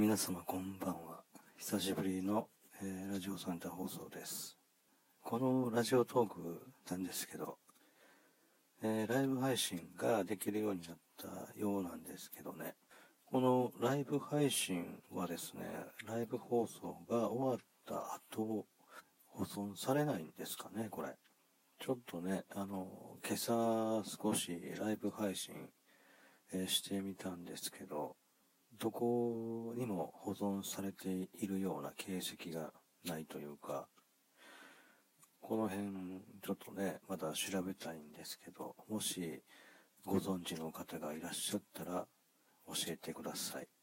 皆様こんばんは。久しぶりの、えー、ラジオサンタ放送です。このラジオトークなんですけど、えー、ライブ配信ができるようになったようなんですけどね。このライブ配信はですね、ライブ放送が終わった後、保存されないんですかね、これ。ちょっとね、あの、今朝少しライブ配信、えー、してみたんですけど、どこにも保存されているような形跡がないというか、この辺ちょっとね、まだ調べたいんですけど、もしご存知の方がいらっしゃったら教えてください。